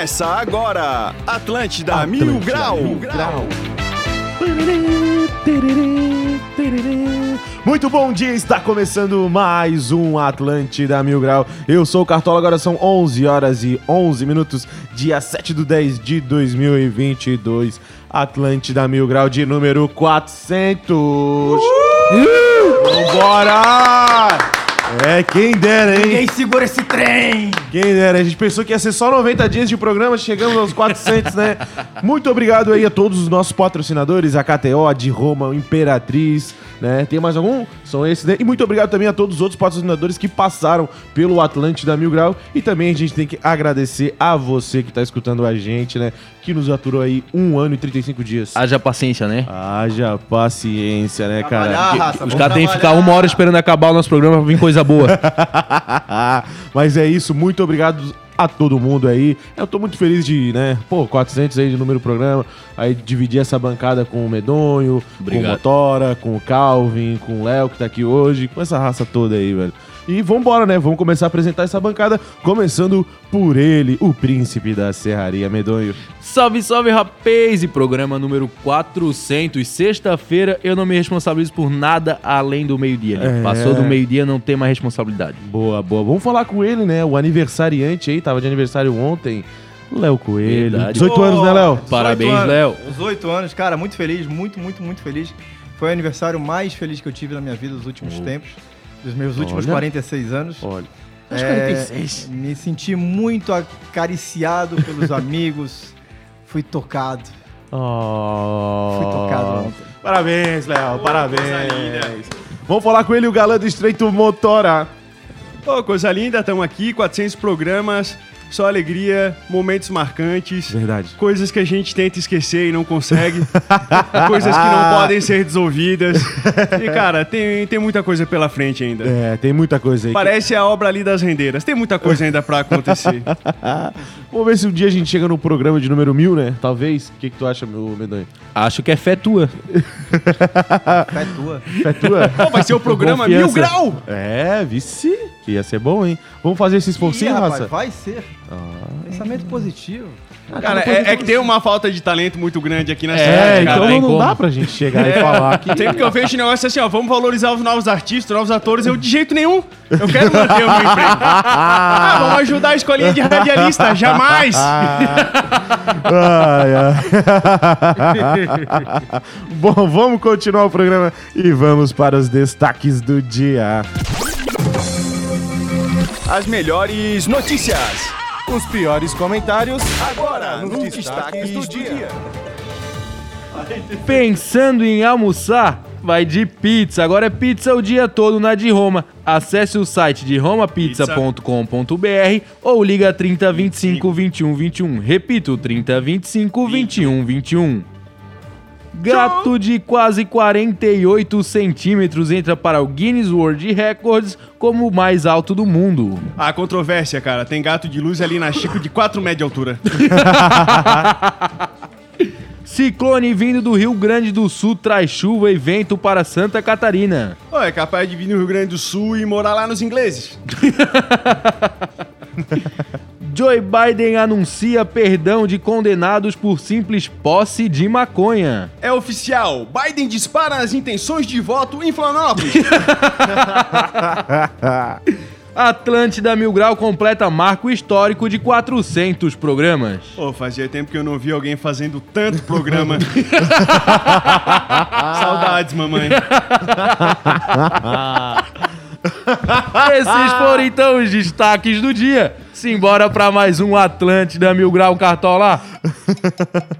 Começa agora, Atlântida, Mil Grau. Muito bom dia, está começando mais um Atlântida Mil Grau. Eu sou o Cartola, agora são 11 horas e 11 minutos, dia 7 do 10 de 2022. Atlântida Mil Grau de número 400. Vambora! É, quem dera, hein? Ninguém segura esse trem! Quem dera, a gente pensou que ia ser só 90 dias de programa, chegamos aos 400, né? Muito obrigado aí a todos os nossos patrocinadores, a KTO, a de Roma, Imperatriz, né? Tem mais algum? São esses, né? E muito obrigado também a todos os outros patrocinadores que passaram pelo Atlântida Mil Grau. E também a gente tem que agradecer a você que tá escutando a gente, né? Que nos aturou aí um ano e 35 dias. Haja paciência, né? Haja paciência, né, cara? Raça, Os caras têm que ficar uma hora esperando acabar o nosso programa pra vir coisa boa. Mas é isso, muito obrigado a todo mundo aí. Eu tô muito feliz de, né, pô, 400 aí de número do programa. Aí dividir essa bancada com o Medonho, com o Obrigado. Motora, com o Calvin, com o Léo que tá aqui hoje, com essa raça toda aí, velho. E vambora, né? Vamos começar a apresentar essa bancada, começando por ele, o príncipe da serraria, Medonho. salve, salve, rapaz! E programa número 400. Sexta-feira eu não me responsabilizo por nada além do meio-dia. né? É. Passou do meio-dia, não tem mais responsabilidade. Boa, boa. Vamos falar com ele, né? O aniversariante aí, tava de aniversário ontem. Léo Coelho. Verdade. 18 anos, né, Léo? 18 Parabéns, anos, Léo. 18 anos, cara, muito feliz, muito, muito, muito feliz. Foi o aniversário mais feliz que eu tive na minha vida nos últimos tempos, dos meus últimos Olha. 46 anos. Olha. É, 46. Me senti muito acariciado pelos amigos. Fui tocado. Oh. Fui tocado ontem. Parabéns, Léo. parabéns. coisa linda. Vamos falar com ele, o galã do Estreito Motora. Ô, coisa linda, estamos aqui, 400 programas, só alegria, momentos marcantes. Verdade. Coisas que a gente tenta esquecer e não consegue. coisas que não podem ser resolvidas. E, cara, tem, tem muita coisa pela frente ainda. É, tem muita coisa aí. Parece a obra ali das rendeiras. Tem muita coisa ainda pra acontecer. Vamos ver se um dia a gente chega no programa de número mil, né? Talvez. O que, que tu acha, meu Medonho? Acho que é fé tua. É tua. É tua? Pô, vai ser o programa Confiança. Mil Grau! É, vice. Que ia ser bom, hein? Vamos fazer esse Ih, esforcinho, rapaz, raça? vai ser. Pensamento positivo. Cara, é, é que tem uma falta de talento muito grande aqui na É, cidade, É, então cara, não, não dá pra gente chegar e falar que... Sempre que eu vejo esse negócio assim, ó, vamos valorizar os novos artistas, os novos atores, eu de jeito nenhum. Eu quero manter o meu emprego. Ah, vamos ajudar a escolinha de radialista, jamais. Ai, ai. Bom, vamos continuar o programa e vamos para os destaques do dia. As melhores notícias. Os piores comentários Agora, nos destaques do dia. Pensando em almoçar? Vai de pizza. Agora é pizza o dia todo na de Roma. Acesse o site de romapizza.com.br ou liga 30 25 21 21. Repito, 30 25 21 21. Gato de quase 48 centímetros entra para o Guinness World Records como o mais alto do mundo. A controvérsia, cara. Tem gato de luz ali na Chico de 4 metros de altura. Ciclone vindo do Rio Grande do Sul traz chuva e vento para Santa Catarina. Pô, é capaz de vir no Rio Grande do Sul e morar lá nos ingleses. Joe Biden anuncia perdão de condenados por simples posse de maconha. É oficial. Biden dispara as intenções de voto em Florianópolis. Atlântida Mil Grau completa marco histórico de 400 programas. Pô, fazia tempo que eu não vi alguém fazendo tanto programa. Saudades, mamãe. Esses foram então os destaques do dia. Simbora pra mais um Atlântida Mil Grau Cartola.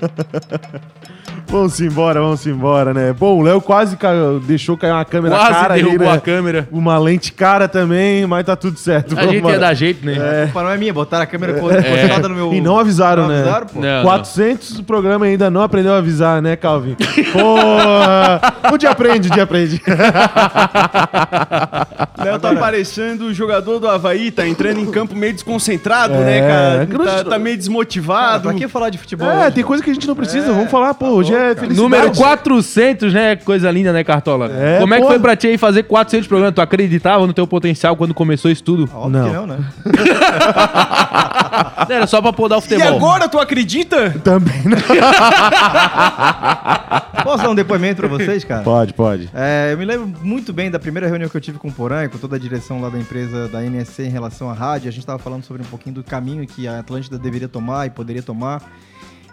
Vamos embora, vamos embora, né? Bom, o Léo quase ca- deixou cair uma câmera Quase cara aí, derrubou né? a câmera. Uma lente cara também, mas tá tudo certo. A gente Vambora. ia dar jeito, né? A culpa não é minha, botaram a câmera postada no meu. E não avisaram, Não né? avisaram, pô? Não, 400 o programa ainda não aprendeu a avisar, né, Calvin? Porra! Um dia aprende, um dia aprende. Léo tá parecendo o jogador do Havaí, tá entrando em campo meio desconcentrado, É, né, cara? não- Tá, tá meio Cara, desmotivado. pra que falar de futebol? É, hoje, tem mano? coisa que a gente não precisa. Vamos falar, pô, hoje é é felicidade. Número 400, né? Coisa linda, né, Cartola? É, Como é que pô. foi pra ti aí fazer 400 programas? Tu acreditava no teu potencial quando começou isso tudo? Óbvio Não. que não, né? Era só pra podar o E futebol. agora tu acredita? Também não. Posso dar um depoimento pra vocês, cara? Pode, pode. É, eu me lembro muito bem da primeira reunião que eu tive com o Porã e com toda a direção lá da empresa da NSC em relação à rádio. A gente estava falando sobre um pouquinho do caminho que a Atlântida deveria tomar e poderia tomar.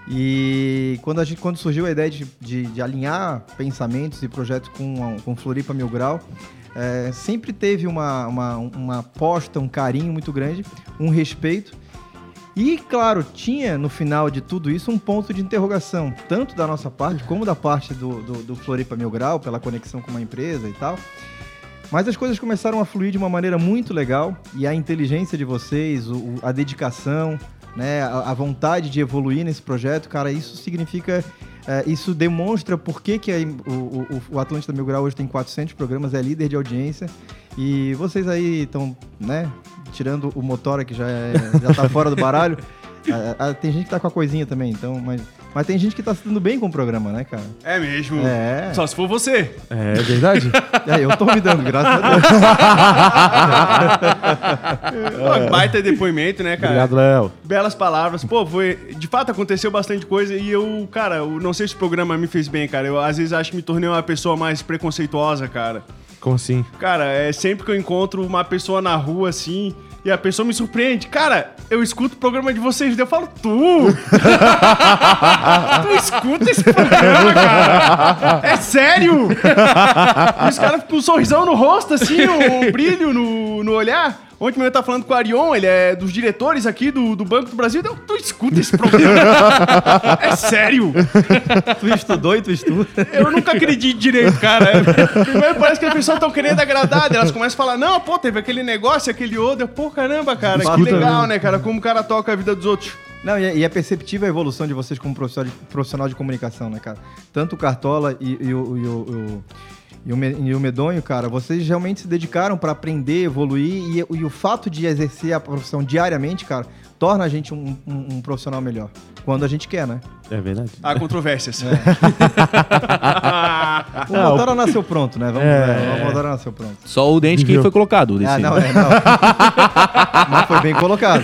E quando, a gente, quando surgiu a ideia de, de- de alinhar pensamentos e projetos com, com Floripa Mil Grau, é, sempre teve uma, uma, uma aposta, um carinho muito grande, um respeito. E, claro, tinha no final de tudo isso um ponto de interrogação, tanto da nossa parte como da parte do, do, do Floripa Mil Grau, pela conexão com uma empresa e tal. Mas as coisas começaram a fluir de uma maneira muito legal e a inteligência de vocês, o- a dedicação, né, a, a vontade de evoluir nesse projeto, cara, isso significa, é, isso demonstra por que, que a, o, o, o Atlântida Mil Grau hoje tem 400 programas, é líder de audiência e vocês aí estão, né, tirando o Motora que já, é, já tá fora do baralho. Ah, ah, tem gente que tá com a coisinha também, então, mas, mas tem gente que tá se dando bem com o programa, né, cara? É mesmo. É. Só se for você. É verdade? É, eu tô me dando, graças a Deus. Pô, baita depoimento, né, cara? Obrigado, Léo. Belas palavras. Pô, foi. De fato, aconteceu bastante coisa e eu, cara, eu não sei se o programa me fez bem, cara. Eu às vezes acho que me tornei uma pessoa mais preconceituosa, cara. Como assim? Cara, é sempre que eu encontro uma pessoa na rua assim e a pessoa me surpreende. Cara, eu escuto o programa de vocês, eu falo, tu! tu escuta esse programa, cara! É sério! E os caras com um sorrisão no rosto, assim, um brilho no, no olhar. Ontem eu tava falando com o Arion, ele é dos diretores aqui do, do Banco do Brasil. Eu, tu escuta esse programa? é sério! Tu estudou e tu estuda. Eu nunca acredito direito, cara. Primeiro parece que as pessoas estão querendo agradar, elas começam a falar, não, pô, teve aquele negócio, aquele outro. Eu, Pô, caramba, cara, que Escuta legal, mesmo. né, cara? Como o cara toca a vida dos outros. Não, e é, e é perceptível a evolução de vocês como profissional de, profissional de comunicação, né, cara? Tanto o Cartola e, e o, e o- o- e o Me- e o Medonho, cara, vocês realmente se dedicaram para aprender, evoluir e, e o fato de exercer a profissão diariamente, cara, torna a gente um, um- um profissional melhor. Quando a gente quer, né? É verdade. Há controvérsias. O Motora nasceu pronto, né? Vamos, É. é, o Motora nasceu pronto. Só o dente que foi colocado. Desse. Ah, não, é, não. Mas foi bem colocado.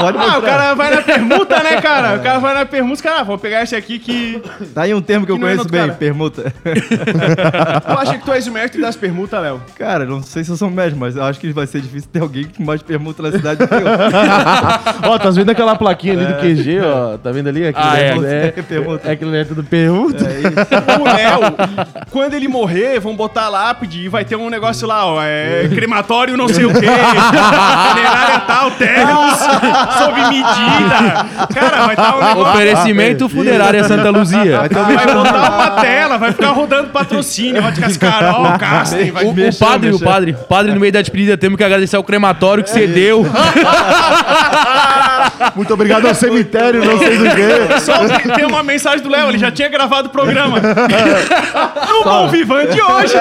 Pode Ah, o cara vai na permuta, né, cara? O cara vai na permuta, cara, ah, vou pegar esse aqui que. Tá aí um termo que eu Que não é conheço bem, cara. permuta. Tu acha que tu és o mestre das permutas, Léo? Cara, não sei se eu sou médico, mas eu acho que vai ser difícil ter alguém que mais permuta na cidade do que eu. Ó, tá vendo aquela plaquinha ali do QG, ó? Tá vendo ali? Aquilo Ah, é. é, É, é aquilo é tudo pergunta. É isso. O Léo, quando ele morrer, vão botar lápide e vai ter um negócio lá, ó. É crematório não sei o quê. Funerária tal, terras, sob medida. Cara, vai estar um negócio. Oferecimento Funerária Santa Luzia. Vai botar uma tela, vai ficar rodando patrocínio, vai ficar Carol, Castem, vai O, o Mexer, padre, o mexer. padre, o padre no meio da despedida, temos que agradecer ao crematório que cedeu. Muito obrigado ao cemitério, não sei do quê. Só tem uma mensagem do Léo, ele já tinha gravado o programa. No Bom Vivan de hoje.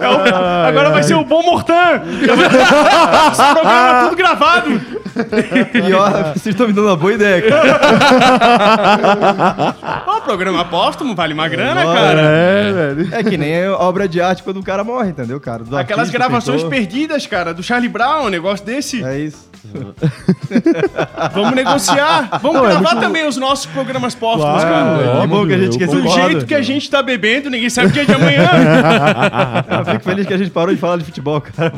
É o- agora vai ser o Bom Mortan. Esse programa tudo gravado. Pior, vocês estão me dando uma boa ideia, cara. Ó, programa póstumo, vale uma grana, Nossa. cara. É, velho. É que nem a obra de arte quando o cara morre, entendeu, cara? Do Aquelas artista, gravações pintor. perdidas, cara, do Charlie Brown, um negócio desse. É isso. Vamos negociar. Vamos Não, é gravar muito- também os nossos programas póstumos, Claro, cara. é. Que bom que a gente eu esqueceu Do concordo. jeito que a gente tá bebendo, ninguém sabe o dia de amanhã. Eu fico feliz que a gente parou de falar de futebol, cara.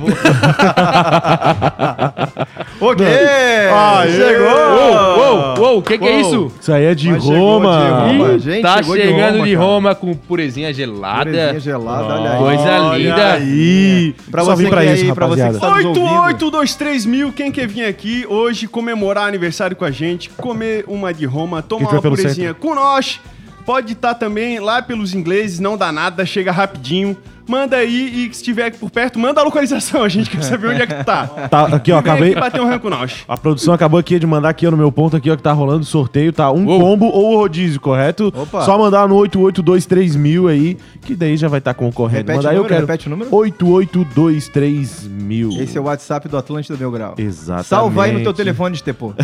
ok! Aê! Chegou! Uou, uou, uou, o que, que é isso? Isso aí é de Mas chegou Roma. de Roma. Ih, gente tá chegou de chegando Roma, de cara. Roma com purezinha gelada. Purezinha gelada, olha aí. Coisa Olha linda. aí. Pra Só você vim pra que é isso, aí, pra você que rapaziada. está- nos ouvindo. 8823 mil, quem quer vir aqui hoje comemorar aniversário com a gente, comer uma de Roma, tomar tiver uma pelo purezinha com nós, pode estar também lá pelos ingleses, não dá nada, chega rapidinho. Manda aí e se estiver aqui por perto, manda a localização. A gente quer saber onde é que tu tá. Tá, aqui, ó, Vem acabei. aqui bater um ranco nós. A produção acabou aqui de mandar aqui ó, no meu ponto aqui, ó, que tá rolando sorteio, tá? Um Uou. combo ou rodízio, correto? Opa. Só mandar no 8823 aí, que daí já vai estar concorrendo. Repete Mandar o aí, eu número, quero. repete o número. 8823 mil. Esse é o WhatsApp do Atlântida Mil Grau. Exatamente. Salva aí no teu telefone de Tepô.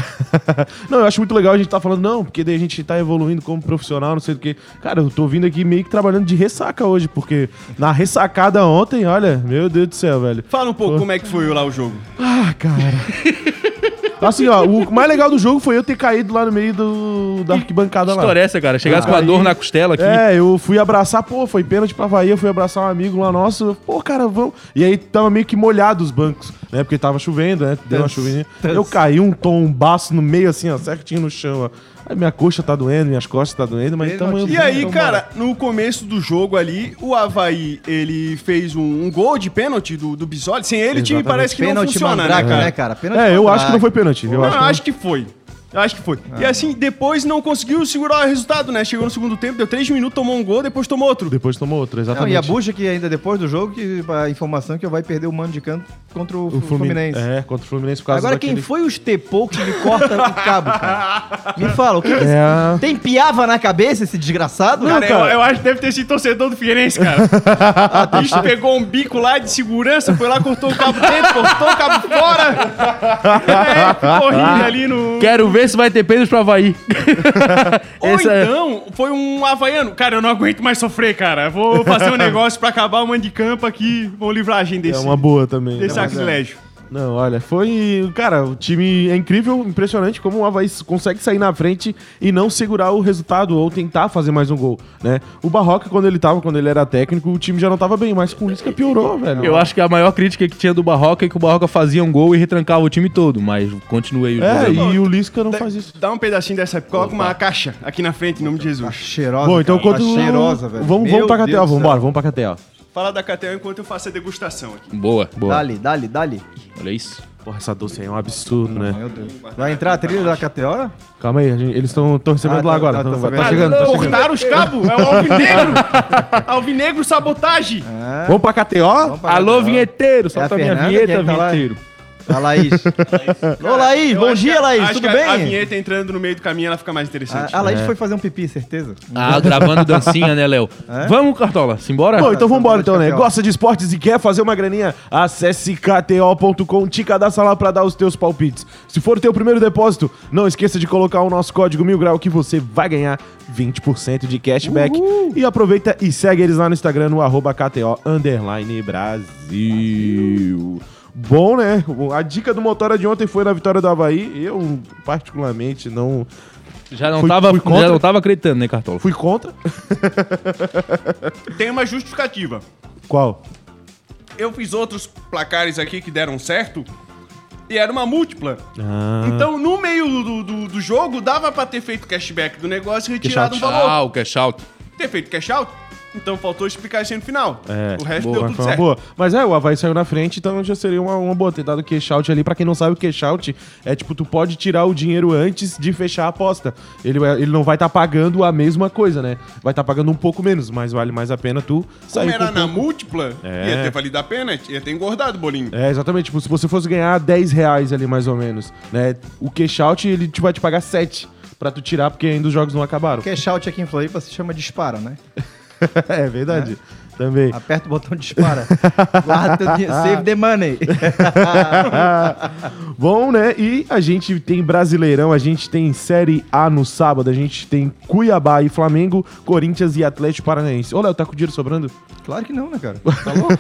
não, eu acho muito legal a gente tá falando, não, porque daí a gente tá evoluindo como profissional, não sei do que. Cara, eu tô vindo aqui meio que trabalhando de ressaca hoje, porque na ressacada ontem, olha, meu Deus do céu, velho. Fala um pouco como é que foi lá o jogo. Ah, cara. Assim, ó, o mais legal do jogo foi eu ter caído lá no meio do, da arquibancada Que lá. história é essa, cara? Chegasse Ah, com a dor na costela aqui. É, eu fui abraçar, pô, foi pênalti pra Bahia, eu fui abraçar um amigo lá nosso, pô, cara, vamos. E aí tava meio que molhado os bancos, né? Porque tava chovendo, né? Deu uma chuvinha. Eu caí um tombaço no meio, assim, ó, certinho no chão, ó. Aí minha coxa tá doendo, minhas costas tá doendo, mas então eu. E aí, cara, no começo do jogo ali, o Havaí, ele fez um, um gol de pênalti do, do Bisoli. Sem ele, o time Exatamente. parece que não Pênalti funciona, mandrake, né, cara? né, cara? Pênalti É, eu acho que não foi pênalti. Eu Não, acho que eu não. acho que foi. Eu acho que foi. E assim, depois não conseguiu segurar o resultado, né? Chegou no segundo tempo, deu três minutos, tomou um gol, depois tomou outro. Depois tomou outro, Não, exatamente. e a bucha que ainda depois do jogo, que a informação que vai perder o mano de canto contra o, O Fluminense. Fluminense. É, contra o Fluminense por causa Agora, daquele... quem foi os Tepô que me corta o cabo, cara? Me fala, o que, que É Tem piava na cabeça esse desgraçado? Cara, cara. Eu, eu acho que deve ter sido torcedor do Figueirense, cara. o bicho pegou um bico lá de segurança, foi lá, cortou o cabo dentro, cortou o cabo fora. É, ali no... Quero ver se vai ter pênalti pro Havaí. Ou Esse é- então, foi um havaiano. Cara, eu não aguento mais sofrer, cara. Vou fazer um negócio pra acabar o mano de campo aqui. Vou livrar a gente É desse, uma boa também. desse mas é. sacrilégio. Não, olha, foi. Cara, o time é incrível, impressionante como o Havaí consegue sair na frente e não segurar o resultado ou tentar fazer mais um gol, né? O Barroca, quando ele tava, quando ele era técnico, o time já não tava bem, mas com o Lisca piorou, velho. Eu acho que a maior crítica que tinha do Barroca é que o Barroca fazia um gol e retrancava o time todo, mas continuei o É, jogo. e o Lisca não faz isso. Dá um pedacinho dessa, coloca uma caixa aqui na frente, em nome de Jesus. Cheirosa. Bom, então cara. quando. Tá cheirosa, velho. Vamos, Meu vamos pra Deus Catel, do vamos embora, vamos pra Catel. Fala da Catel enquanto eu faço a degustação aqui. Boa, boa. Dali, dali, dali. Olha isso. Porra, essa doce aí é um absurdo, né? Meu Deus. Vai entrar a trilha da KTO? Calma aí, a gente- eles estão recebendo Ah, lá tá, agora. tá, tão- tá tá, chegando, tá chegando. Cortaram os cabos, é o Alvinegro. Alvinegro sabotagem. É. Vamos pra KTO? Vamos pra Alô, KTO. vinheteiro, É a solta a minha Fernanda, vinheta, tá lá? vinheteiro. A Laís. Ô, Laís, bom dia, Laís. acho Tudo que a- bem? A vinheta entrando no meio do caminho, ela fica mais interessante. A, a Laís foi fazer um pipi, certeza? Ah, gravando dancinha, né, Léo? É? Vamos, Cartola, simbora? Bom, então vambora então, né? Gosta de esportes e quer fazer uma graninha? Acesse kto.com, te cadastra lá pra dar os teus palpites. Se for o teu primeiro depósito, não esqueça de colocar o nosso código Mil Grau que você vai ganhar 20% de cashback. E aproveita e segue eles lá no Instagram no arroba KTO underline Brasil. Bom, né? A dica do Motora de ontem foi na vitória do Havaí. Eu, particularmente, não Já não, Fui- tava, fui já não tava acreditando, né, Cartola? fui contra. Tem uma justificativa. Qual? Eu fiz outros placares aqui que deram certo e era uma múltipla. Ah, Então, no meio do, do, do jogo, dava pra ter feito cashback do negócio e retirado um valor. Ah, o cash out. Ter feito cash out, então faltou explicar isso aí no final. É, o resto boa, deu tudo foi uma certo. boa. Mas é, o Havaí saiu na frente, então já seria uma, uma boa ter dado cash out ali. Pra quem não sabe, o cash out é tipo, tu pode tirar o dinheiro antes de fechar a aposta. Ele, ele não vai estar pagando a mesma coisa, né? Vai estar pagando um pouco menos, mas vale mais a pena tu sair Como era com na pouco. múltipla, É. ia ter valido a pena, ia ter engordado o bolinho. É, exatamente. Tipo, se você fosse ganhar 10 reais ali, mais ou menos, né? O cash out, ele te vai te pagar 7 pra tu tirar, porque ainda os jogos não acabaram. Cash out aqui em Floripa se chama dispara, né? é verdade. Também. Aperta o botão dispara. Guarda. Save the money. Bom, né? E a gente tem Brasileirão, a gente tem Série A no sábado, a gente tem Cuiabá e Flamengo, Corinthians e Atlético Paranaense. Ô, Léo, tá com dinheiro sobrando? claro que não, né, cara? Tá louco?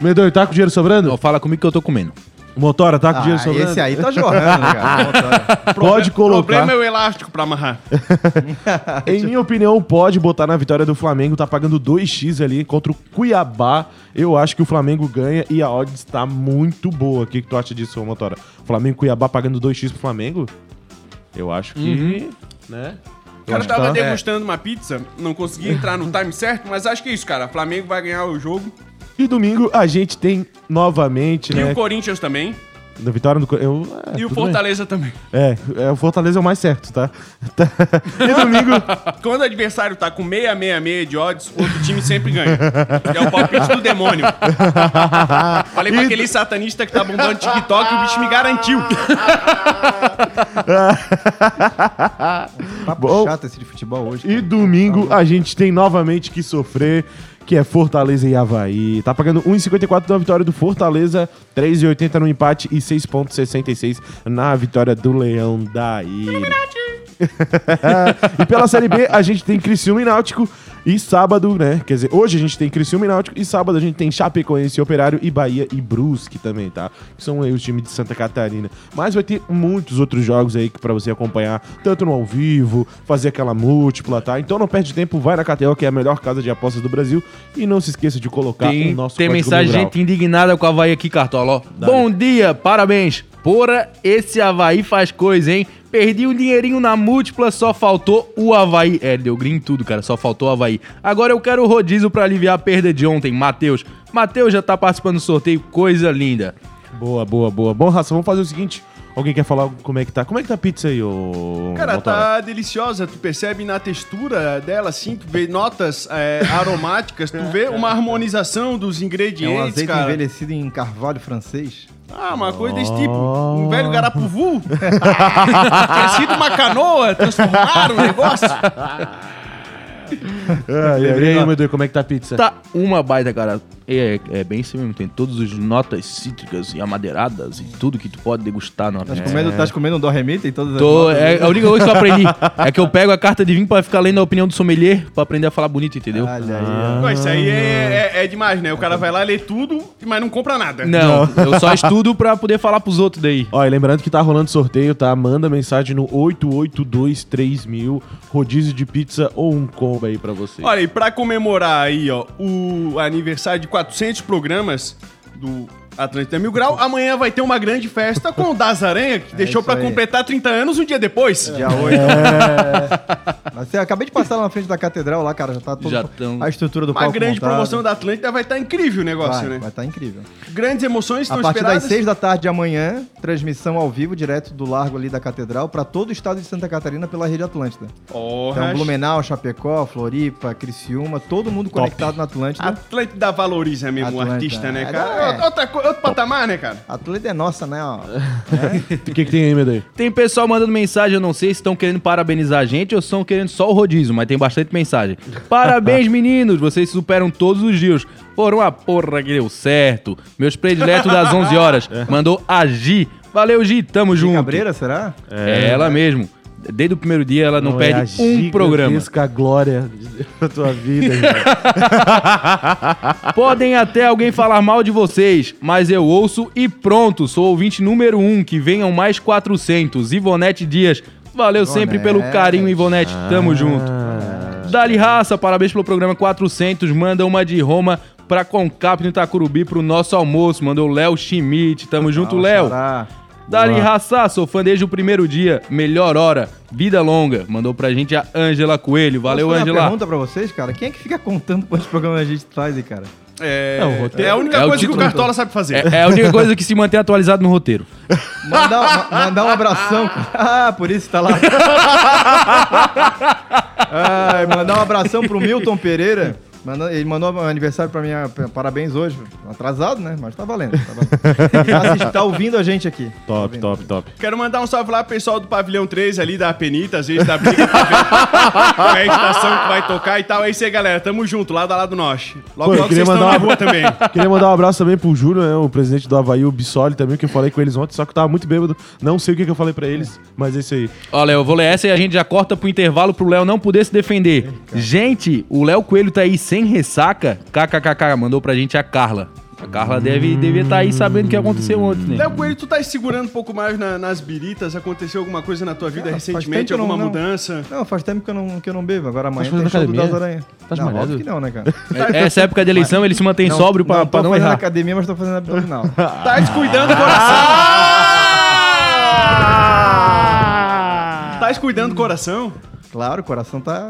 Medonho, tá com dinheiro sobrando? Não, fala comigo que eu tô comendo. Motora, tá com Ah, dinheiro sobrando? esse aí tá jorrando, né, cara? Pode O problema colocar. é o elástico pra amarrar. Em minha opinião, pode botar na vitória do Flamengo, tá pagando 2x ali contra o Cuiabá. Eu acho que o Flamengo ganha e a odds tá muito boa. O que, que tu acha disso, Motora? Flamengo e Cuiabá pagando 2x pro Flamengo? Eu acho que, né? O cara tava tá- degustando uma pizza, não conseguia entrar no time certo, mas acho que é isso, cara. Flamengo vai ganhar o jogo. E domingo a gente tem novamente, E né? o Corinthians também. Da vitória do. Eu, é, E o tudo bem. Fortaleza também. É, é, o Fortaleza é o mais certo, tá? Tá. E domingo. Quando o adversário tá com 666 de odds, o outro time sempre ganha. É o palpite do demônio. Falei pra E- aquele satanista que tá bombando TikTok, o bicho me garantiu. Papo Bom. chato esse de futebol hoje. E cara. domingo a gente tem novamente que sofrer, que é Fortaleza e Havaí. Tá pagando 1,54 na vitória do Fortaleza, 3,80 no empate e 6,66 na vitória do Leão da Ilha. e pela Série B, a gente tem Criciúma e Náutico. E sábado, né? Quer dizer, hoje a gente tem Criciúma e Náutico. E sábado a gente tem Chapecoense, Operário e Bahia e Brusque também, tá? Que são aí os times de Santa Catarina. Mas vai ter muitos outros jogos aí que pra você acompanhar, tanto no ao vivo, fazer aquela múltipla, tá? Então não perde tempo, vai na KTO, que é a melhor casa de apostas do Brasil. E não se esqueça de colocar Tem, o nosso tem mensagem de gente indignada com o Havaí aqui, Cartola, ó. Bom dia, parabéns. Porra, esse Havaí faz coisa, hein? Perdi um dinheirinho na múltipla, só faltou o Havaí. É, deu green tudo, cara, só faltou o Havaí. Agora eu quero o rodízio pra aliviar a perda de ontem, Matheus. Matheus já tá participando do sorteio, coisa linda. Boa, boa, boa. Bom, Raça, vamos fazer o seguinte. Alguém quer falar como é que tá? Como é que tá a pizza aí, ô... Cara, Motora? tá deliciosa. Tu percebe na textura dela, assim, tu vê notas é, aromáticas, tu vê uma harmonização dos É um ingredientes, azeite cara. envelhecido em carvalho francês. Ah, uma coisa desse tipo. Um velho garapuvu. Tinha sido uma canoa, transformaram o negócio. Ah, e aí, meu Deus, como é que tá a pizza? Tá uma baita, cara. É, é bem isso mesmo, tem todas as notas cítricas e amadeiradas e tudo que tu pode degustar na Tás comendo, tás comendo um Doremi? Tem todas as Tô, notas é, a única coisa que eu aprendi é que eu pego a carta de vinho pra ficar lendo a opinião do sommelier pra aprender a falar bonito, entendeu? Olha aí. Pô, isso aí é, é- é demais, né? O cara vai lá ler tudo, mas não compra nada. Não, eu só estudo pra poder falar pros outros daí. Ó, e lembrando que tá rolando sorteio, tá? Manda mensagem no 8823 rodízio de pizza ou um combo aí pra você. Olha, e pra comemorar aí, ó, o aniversário de 400 programas do Atlântida Mil Grau, amanhã vai ter uma grande festa com o Das Aranha, que deixou isso pra aí. completar 30 anos um dia depois. Dia 8. É. Mas eu acabei de passar lá na frente da catedral lá, cara. Já tá todo Já tão- a estrutura do Uma palco grande montada. promoção da Atlântida vai estar incrível o negócio, Vai, né? vai estar incrível. Grandes emoções A estão partir esperadas. das 6 da tarde de amanhã, transmissão ao vivo, direto do largo ali da catedral, pra todo o estado de Santa Catarina pela rede Atlântida. Porra, Então, Blumenau, Chapecó, Floripa, Criciúma, todo mundo conectado na Atlântida. Atlântida valoriza mesmo o artista, né, é, cara? é. Outra, co- outro patamar, né, cara? A Atlântida é nossa, né? ó. O que, que tem aí, meu Deus? Tem pessoal mandando mensagem, eu não sei se estão querendo parabenizar a gente ou se estão querendo só o rodízio, mas tem bastante mensagem. Parabéns, meninos, vocês superam todos os dias. Foram a porra que deu certo. Meus prediletos das 11 horas. Mandou a Gi. Valeu, Gi, tamo junto. Cabreira, será? É ela mesmo. Desde o primeiro dia ela não, é a perde um programa. gigantesca glória da tua vida. Podem até alguém falar mal de vocês, mas eu ouço e pronto, sou ouvinte número um, que venham mais 400. Ivonete Dias, valeu sempre pelo carinho, Ivonete, tamo junto. Dali Raça, parabéns pelo programa 400, manda uma de Roma pra Concap no Itacurubi pro nosso almoço, mandou Léo Schmidt, tamo junto, Léo. Dali Raça, sou fã desde o primeiro dia, melhor hora, vida longa, mandou pra gente a Ângela Coelho, valeu Posso fazer uma Ângela. pergunta pra vocês, cara. Quem é que fica contando quantos programas a gente traz aí, cara? É, É, o roteiro. é a única É o coisa que o título. Cartola sabe fazer. É, é a única coisa que se mantém atualizado no roteiro. Mandar, ma- mandar um abração. Ah, por isso tá lá. Ai, mandar um abração pro Milton Pereira. Manda- ele mandou um aniversário pra mim, ah, parabéns hoje. Atrasado, né? Mas tá valendo. Tá, valendo. Tá assist- tá ouvindo a gente aqui. Tá top, ouvindo. top, top. Quero mandar um salve lá pro pessoal do Pavilhão 3 ali da Penita, às vezes da briga pra ver qual é a estação que vai tocar e tal. É isso aí, galera. Tamo junto, lado a lado nós. Logo, Pô, logo queria vocês estão mandar na uma- rua também. Queria mandar um abraço também pro Júlio, né, o presidente do Havaí, o Bissoli também, que eu falei com eles ontem, só que eu tava muito bêbado. Não sei o que, que eu falei pra eles, mas é isso aí. Olha, eu vou ler essa e a gente já corta pro intervalo pro Léo não poder se defender. Gente, o Léo Coelho tá aí sem ressaca. KKKK, mandou pra gente a Carla. A Carla deve devia estar aí sabendo o que aconteceu ontem, né? Léo Coelho, tu tá se segurando um pouco mais na- nas biritas? Aconteceu alguma coisa na tua vida Cara, faz recentemente? tempo que eu não- Alguma não. mudança? Não, faz tempo que eu não, que eu não bebo. Agora amanhã fazendo tem show do academia? Das Aranha. Tá não, malhado? óbvio que não, né, cara? É- Essa época de eleição ele se mantém Não- sóbrio pra, não pra tô não fazendo errar. academia, mas tô fazendo abdominal. Tá descuidando do coração. Tá descuidando do coração? Claro, o coração tá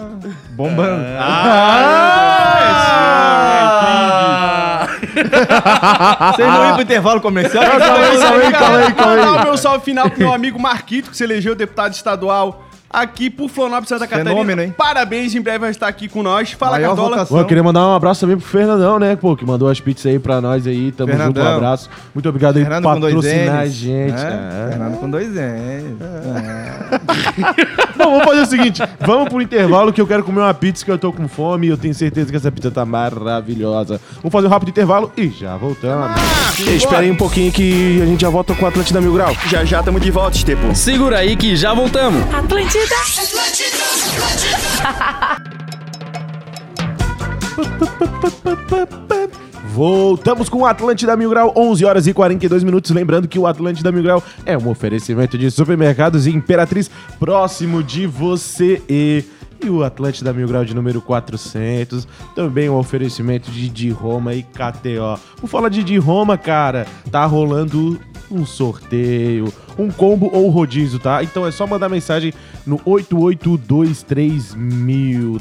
bombando. Ah, é incrível. Vocês não iam pro intervalo comercial? Calma aí, calma aí, calma aí, calma aí. Mandar o meu salve final pro meu amigo Marquito, que se elegeu deputado estadual aqui por Florianópolis, Santa Catarina. Fenômeno, hein? Parabéns, em breve vai estar aqui com nós. Fala, Maior Cartola. Pô, eu queria mandar um abraço também pro Fernandão, né? Pô, que mandou as pizzas aí pra nós aí. Tamo Fernandão. junto, um abraço. Muito obrigado aí por patrocinar a gente. É. Fernando com dois N's. Bom, vamos fazer o seguinte: vamos pro intervalo que eu quero comer uma pizza que eu tô com fome e eu tenho certeza que essa pizza tá maravilhosa. Vamos fazer um rápido intervalo e já voltamos. Esperem um pouquinho que a gente já volta com o Atlântida Mil Grau. Já já tamo de volta, Estepo. Segura aí que já voltamos. Atlântida. Voltamos com o Atlântida Mil Grau, 11 horas e 42 minutos. Lembrando que o Atlântida Mil Grau é um oferecimento de supermercados e Imperatriz próximo de você. E, e o Atlântida Mil Grau de número 400, também um oferecimento de Di Roma e KTO. Por falar de Di Roma, cara, tá rolando um sorteio, um combo ou rodízio, tá? Então é só mandar mensagem no 8823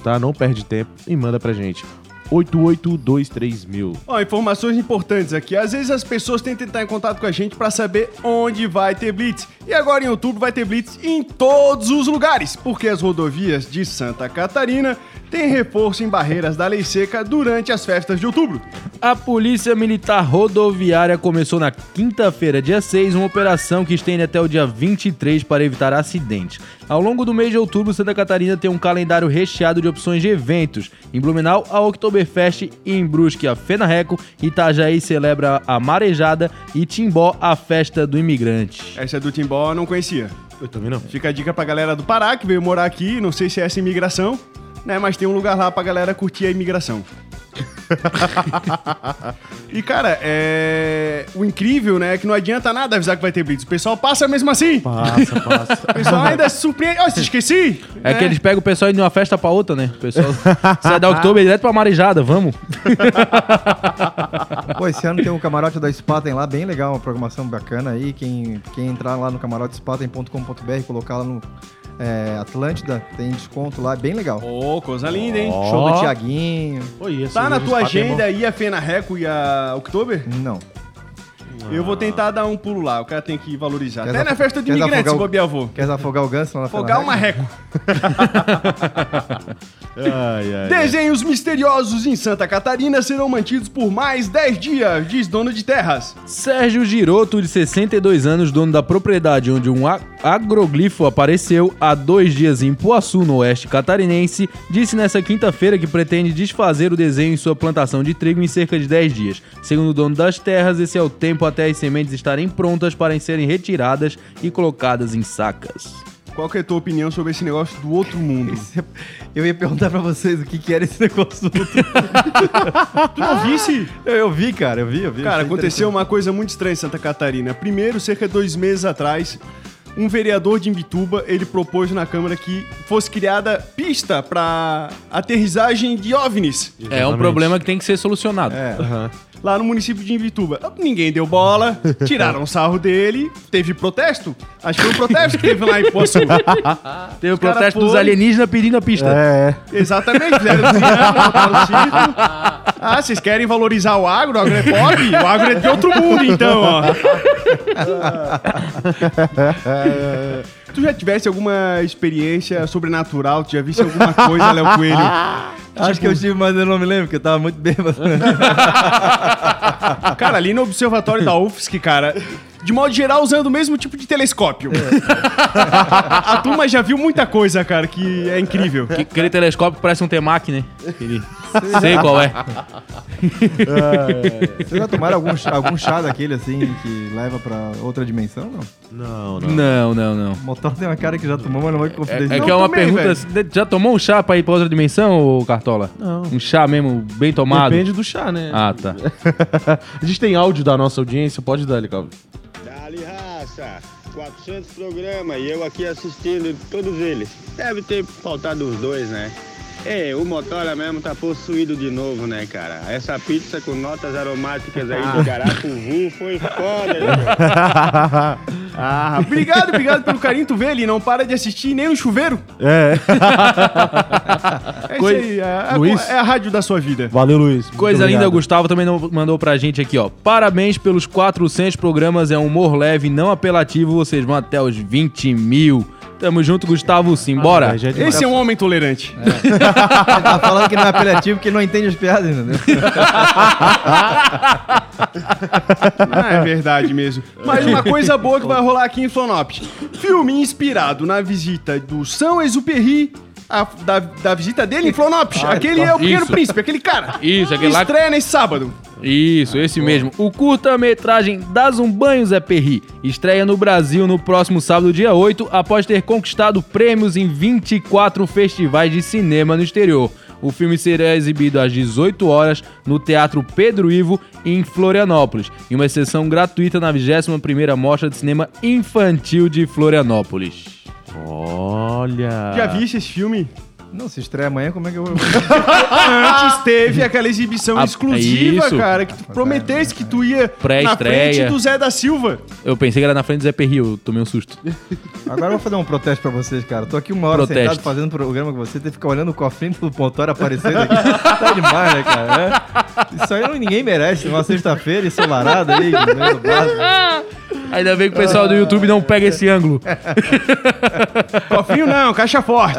tá? Não perde tempo e manda pra gente. 8823 mil. Ó, informações importantes aqui. Às vezes as pessoas tentam entrar em contato com a gente pra saber onde vai ter blitz. E agora em outubro vai ter blitz em todos os lugares, porque as rodovias de Santa Catarina têm reforço em barreiras da lei seca durante as festas de outubro. A Polícia Militar Rodoviária começou na quinta-feira, dia 6, uma operação que estende até o dia 23 para evitar acidentes. Ao longo do mês de outubro, Santa Catarina tem um calendário recheado de opções de eventos. Em Blumenau, a Oktoberfest, em Brusque, a Fenarreco, Itajaí celebra a Marejada e Timbó, a Festa do Imigrante. Essa é do Timbó, eu não conhecia. Eu também não. Fica a dica pra galera do Pará que veio morar aqui, não sei se é essa imigração, né? Mas tem um lugar lá pra galera curtir a imigração. e cara, é. O incrível, né? É que não adianta nada avisar que vai ter blitz. O pessoal passa mesmo assim. Passa, passa. O pessoal ainda se surpreende. Ó, se esqueci! É que eles pegam o pessoal indo de uma festa pra outra, né? O pessoal sai da Oktober direto pra Marejada, vamos. Pô, esse ano tem um camarote da Spaten lá, bem legal, uma programação bacana aí. Quem, quem entrar lá no camarotespaten.com.br e colocar lá no é, Atlântida, tem desconto lá, bem legal. Ô, coisa linda, hein? Show do Tiaguinho. Oi, Tá na tua é agenda aí a Fena Reco e a Oktober? Não. Eu vou tentar dar um pulo lá, o cara tem que valorizar. Quer Até na festa de imigrantes, desafogar o- bobear avô. Quer afogar o ganso lá na Fogar uma reco. Ai, ai, ai. Desenhos misteriosos em Santa Catarina serão mantidos por mais 10 dias, diz dono de terras. Sérgio Giroto, de 62 anos, dono da propriedade onde um agroglifo apareceu há dois dias em Poaçu, no oeste catarinense, disse nessa quinta-feira que pretende desfazer o desenho em sua plantação de trigo em cerca de 10 dias. Segundo o dono das terras, esse é o tempo até as sementes estarem prontas para serem retiradas e colocadas em sacas. Qual que é a tua opinião sobre esse negócio do outro mundo? Eu ia perguntar pra vocês o que, que era esse negócio do outro. Tu não visse? eu, eu vi, cara, eu vi, eu vi. Cara, aconteceu uma coisa muito estranha em Santa Catarina. Primeiro, cerca de dois meses atrás, um vereador de Imbituba, ele propôs na Câmara que fosse criada pista para aterrissagem de OVNIs É um problema que tem que ser solucionado. É. Aham. Lá no município de Imbituba. Ninguém deu bola, tiraram sarro dele, teve protesto. Acho que foi um protesto que teve lá em Poço. Teve o protesto dos alienígenas pedindo a pista. É, Exatamente, fizeram o círculo. Ah, vocês querem valorizar o agro? O agro é pop? O agro é de outro mundo, então, ó. tu já tivesse alguma experiência sobrenatural? Tu já visse alguma coisa, Léo Coelho? Acho que eu tive, mas eu não me lembro, porque eu tava muito bêbado. Cara, ali no observatório da UFSC, cara, de modo geral, usando o mesmo tipo de telescópio. A turma já viu muita coisa, cara, que é incrível. Que- Aquele telescópio que parece um Temac, né? Aquele... Sei qual é. Vocês já tomaram algum, chá- algum chá daquele assim que leva pra outra dimensão? Não. não, não. Não, não, não. O motor tem uma cara que já tomou, mas não vai É, confidenciar. é Não que é uma tomei, pergunta. velho. assim, Já tomou um chá pra ir pra outra dimensão, ô Cartola? Não. Um chá mesmo, bem tomado? Depende do chá, né? Ah, tá. a gente tem áudio da nossa audiência, pode dar, Calvin. Raça, 400 programas e eu aqui assistindo todos eles. Deve ter faltado os dois, né? É, o Motora mesmo tá possuído de novo, né, cara? Essa pizza com notas aromáticas aí de Garapuvu foi foda, né? Ah, obrigado, obrigado pelo carinho. Tu vê, ele não para de assistir nem no chuveiro. É. É Coi- isso aí, é a, Luiz? é a rádio da sua vida. Valeu, Luiz. Muito Coisa linda, obrigado. o Gustavo também não- mandou pra gente aqui, ó. Parabéns pelos 400 programas, é um humor leve, não apelativo, vocês vão até os 20 mil. Tamo junto, Gustavo, simbora. É, já é. Esse é um homem tolerante. Ele tá falando que não é apelativo porque não entende as piadas, entendeu? Ah, é verdade mesmo. Mas uma coisa boa que vai rolar aqui em Flonopes. Filme inspirado na visita do São Exupéry, a- da, da visita dele em Flonopes. aquele é o Pequeno Isso. Príncipe, aquele cara. Isso, aquele lá- Estreia nesse sábado. Isso, esse mesmo. O curta-metragem Das um Banho Zé Perri estreia no Brasil no próximo sábado, dia 8, após ter conquistado prêmios em 24 festivais de cinema no exterior. O filme será exibido às 18 horas no Teatro Pedro Ivo, em Florianópolis, em uma sessão gratuita na 21ª Mostra de Cinema Infantil de Florianópolis. Olha. Já viste esse filme? Não, se estreia amanhã, como é que eu vou... Antes teve aquela exibição Ah, exclusiva, isso. cara, que tu prometesse que tu ia na Pré-estreia. frente do Zé da Silva. Eu pensei que era na frente do Zé Perri, eu tomei um susto. Agora eu vou fazer um protesto pra vocês, cara. Tô aqui uma hora Protesto. sentado fazendo programa com você, tem que ficar olhando o cofrinho do Pontório aparecendo aqui. tá demais, né, cara? É. Isso aí não- ninguém merece. Uma sexta-feira ensolarada aí, no meio do braço. Ainda bem que o pessoal do YouTube não pega esse ângulo. Cofrinho não, caixa forte.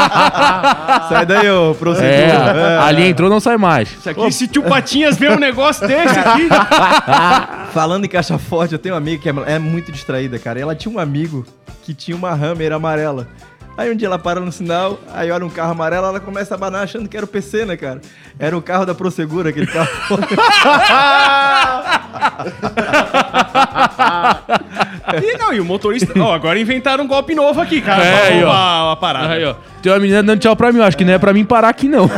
Sai daí, ô procedura. É, ali entrou, não sai mais. Isso aqui, se tio Patinhas vê um negócio desse aqui... Falando em caixa forte, eu tenho uma amiga que é, é muito distraída, cara. E ela tinha um amigo que tinha uma Hammer amarela. Aí um dia ela para no sinal, aí olha um carro amarelo, ela começa a abanar achando que era o PC, né, cara? Era o carro da Prosegura, aquele carro. E não, e o motorista... Ó, agora inventaram um golpe novo aqui, cara. É, aí, ó. a parada. Aí, ó. Tem uma menina dando tchau pra mim, eu acho que não é pra mim parar aqui, não.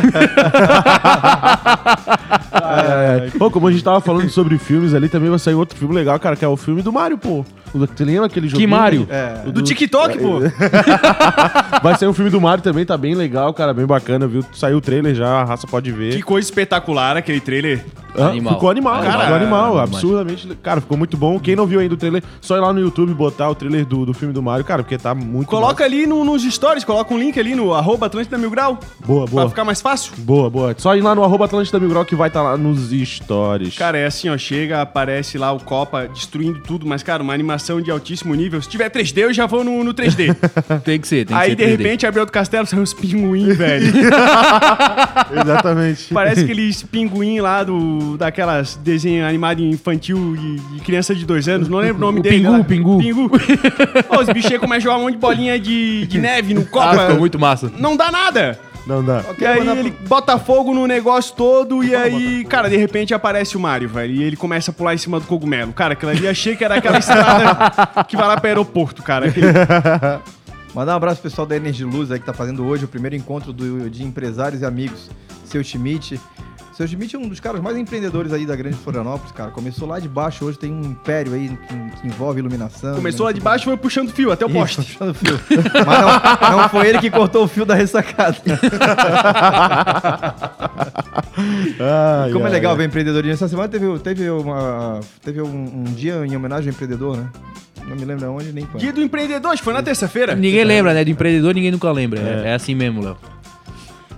É, Pô, como a gente tava falando sobre filmes ali, também vai sair outro filme legal, cara, que é o filme do Mario, pô. Você lembra aquele jogo? Mario? É. Do TikTok, pô. Vai sair um filme do Mario também, tá bem legal, cara, bem bacana, viu? Saiu o trailer já, a raça pode ver. Que coisa espetacular aquele trailer. Hã? Animal. Ficou animal, Cara, ficou animal, animal. absurdamente. Cara, ficou muito bom. Quem não viu ainda o trailer, só ir lá no YouTube botar o trailer do, do filme do Mario, cara, porque tá muito Coloca ali no- nos stories, coloca um link ali no arroba Atlântida Mil Grau. massa. Boa, Pra boa. ficar mais fácil. Boa, boa. Só ir lá no arroba Atlântida Mil Grau que vai estar lá nos stories. Cara, é assim, ó, chega, aparece lá o Copa destruindo tudo, mas, cara, uma animação de altíssimo nível. Se tiver 3D, eu já vou no, no 3D. tem que ser, tem que Aí, de 3D. repente, abriu outro castelo, saiu uns pinguim, velho. Exatamente. Parece aqueles pinguim lá do, daquelas desenho animado infantil e, e criança de dois anos. Não lembro o nome O dele. Pingu, lá. Pingu. Pingu. Pô, os bichos começam a jogar um monte de bolinha de, de neve no Ah, Copa. ficou muito massa. Não dá nada. Não dá. E aí ele bota fogo no negócio todo e aí, cara, de repente aparece o Mario, velho. E ele começa a pular em cima do cogumelo. Cara, aquilo ali achei que era aquela estrada que vai lá pro aeroporto, cara. Aquele- Mandar um abraço pro pessoal da Energy Luz aí que tá fazendo hoje o primeiro encontro do- de empresários e amigos. Seu Schmidt. Seu Schmidt é um dos caras mais empreendedores aí da grande Florianópolis, cara. Começou lá de baixo, hoje tem um império aí que, que envolve iluminação. Começou lá de baixo e foi puxando fio até o Ih, poste. puxando fio. Mas não, não foi ele que cortou o fio da ressacada. Como é legal ver empreendedorismo. Essa semana teve, teve, uma, teve um, um dia em homenagem ao empreendedor, né? Não me lembro aonde nem quando. Dia do empreendedor, acho que foi na terça-feira. Ninguém lembra, né? Do empreendedor ninguém nunca lembra. É, é assim mesmo, Léo.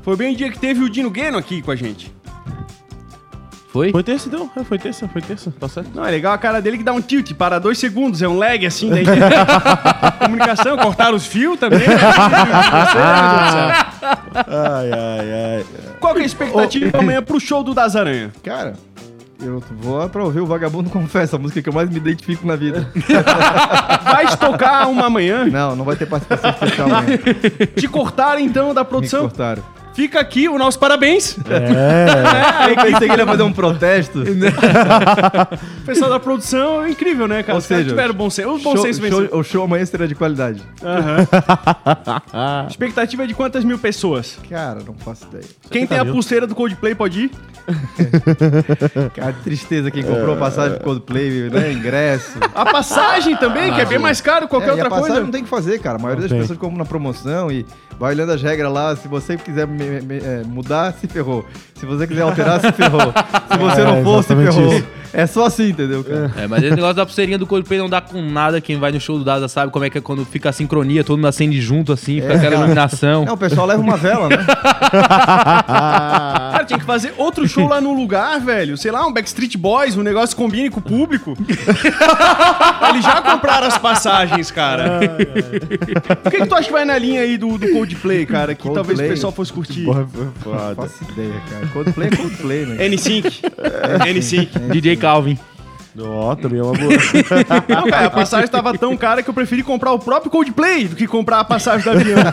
Foi bem o dia que teve o Dino Gueno aqui com a gente. Foi? Foi terça, então? É, foi terça, foi terça, tá certo? Não, é legal a cara dele que dá um tilt para dois segundos, é um lag assim daí. Comunicação, cortaram os fios também. né? Ai, ai, ai. Qual que é a expectativa amanhã pro show do Das Aranha? Cara, eu vou lá pra ouvir o Vagabundo Confessa, a música que eu mais me identifico na vida. Vai tocar uma amanhã? Não, não vai ter participação especial amanhã. Te cortaram então da Me produção? cortaram. Fica aqui o nosso parabéns. É. Eu pensei que ele ia fazer um protesto. O pessoal da produção é incrível, né, cara? Ou seja, tiveram bom senso. O bom Show- senso show- o show amanhã será de qualidade. Aham. Expectativa é de quantas mil pessoas? Cara, não faço ideia. Quem tem a pulseira do Coldplay pode ir? Cara, tristeza quem comprou passagem pro Coldplay, né? Ingresso. A passagem também, que é bem mais caro que qualquer É, e outra a passagem coisa. não tem o que fazer, cara. A maioria das tem. pessoas compram na promoção e vai olhando as regras lá. Se você quiser me- é, mudar, se ferrou. Se você quiser alterar, se ferrou. Se você É, não for, se ferrou. isso. É só assim, entendeu, cara? É, mas esse negócio da pulseirinha do Coldplay não dá com nada. Quem vai no show do Daza sabe como é que é quando fica a sincronia, todo mundo acende junto assim, fica aquela iluminação. É, o pessoal leva uma vela, né? Cara, tinha que fazer outro show lá no lugar, velho. Sei lá, um Backstreet Boys, um negócio que combine com o público. Eles já compraram as passagens, cara. Por que, que tu acha que vai na linha aí do, do Coldplay, cara? Que talvez o Coldplay. pessoal fosse curtir. Porra, foi Não foda. faço ideia, cara. Coldplay é Coldplay, né? N5. N5. DJ Calvin. Ó, também é uma boa. Não, cara, a passagem tava tão cara que eu preferi comprar o próprio Coldplay do que comprar a passagem do avião.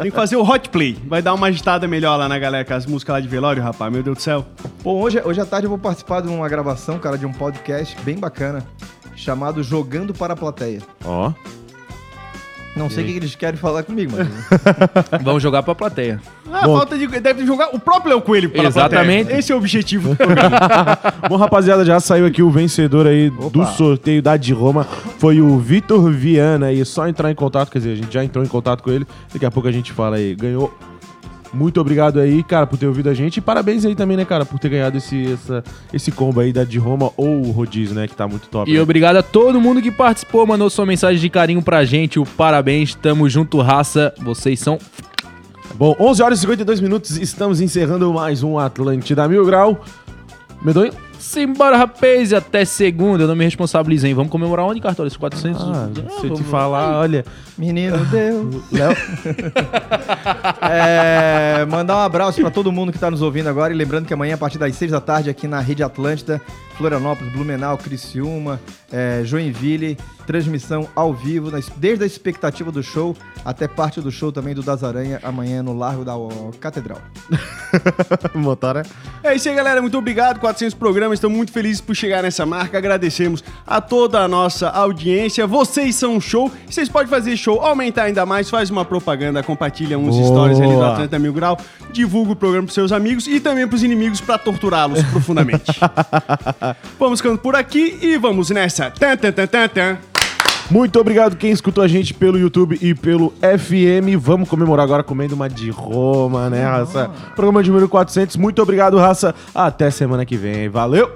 Tem que fazer o Hot Play. Vai dar uma agitada melhor lá na galera com as músicas lá de velório, rapaz. Meu Deus do céu. Bom, hoje, hoje à tarde eu vou participar de uma gravação, cara, de um podcast bem bacana, chamado Jogando para a Plateia. Ó. Não sei o que eles querem falar comigo, mas... Vamos jogar pra plateia. Ah, Bom. falta de. Deve jogar o próprio Léo Coelho para Exatamente. Esse é o objetivo. Bom, rapaziada, já saiu aqui o vencedor aí do sorteio da de Roma. Foi o Vitor Viana aí. Só entrar em contato, quer dizer, a gente já entrou em contato com ele. Daqui a pouco a gente fala aí. Ganhou. Muito obrigado aí, cara, por ter ouvido a gente. E parabéns aí também, né, cara, por ter ganhado esse, essa, esse combo aí da de Roma ou o rodízio, né, que tá muito top. E né? obrigado a todo mundo que participou, mandou sua mensagem de carinho pra gente. O parabéns, tamo junto, raça. Vocês são. Bom, 11 horas e 52 minutos, estamos encerrando mais um Atlântida Mil Grau. Medonho? Simbora, rapaz, e até segunda. Eu não me responsabilizo, hein? Vamos comemorar onde, Cartola? Esses 400? Ah, Ah, se eu te vamos- falar, olha... Menino Deus. Léo... É, mandar um abraço pra todo mundo que tá nos ouvindo agora e lembrando que amanhã a partir das 6 da tarde aqui na Rede Atlântida, Florianópolis, Blumenau, Criciúma, é, Joinville, transmissão ao vivo, desde a expectativa do show até parte do show também do Das Aranha amanhã no Largo da Catedral. Motora. É isso aí, galera. Muito obrigado. 400 programas. Estamos muito felizes por chegar nessa marca. Agradecemos a toda a nossa audiência. Vocês são um show. Vocês podem fazer show, aumentar ainda mais. Faz uma propaganda, compartilha uns Boa. stories ali do Atlanta Mil Grau. Divulga o programa pros seus amigos e também pros inimigos para torturá-los profundamente. vamos ficando por aqui e vamos nessa. Tan, tan, tan, tan, tan. Muito obrigado quem escutou a gente pelo YouTube e pelo FM. Vamos comemorar agora comendo uma de Roma, né, raça? Programa de número 400. Muito obrigado, raça. Até semana que vem. Valeu!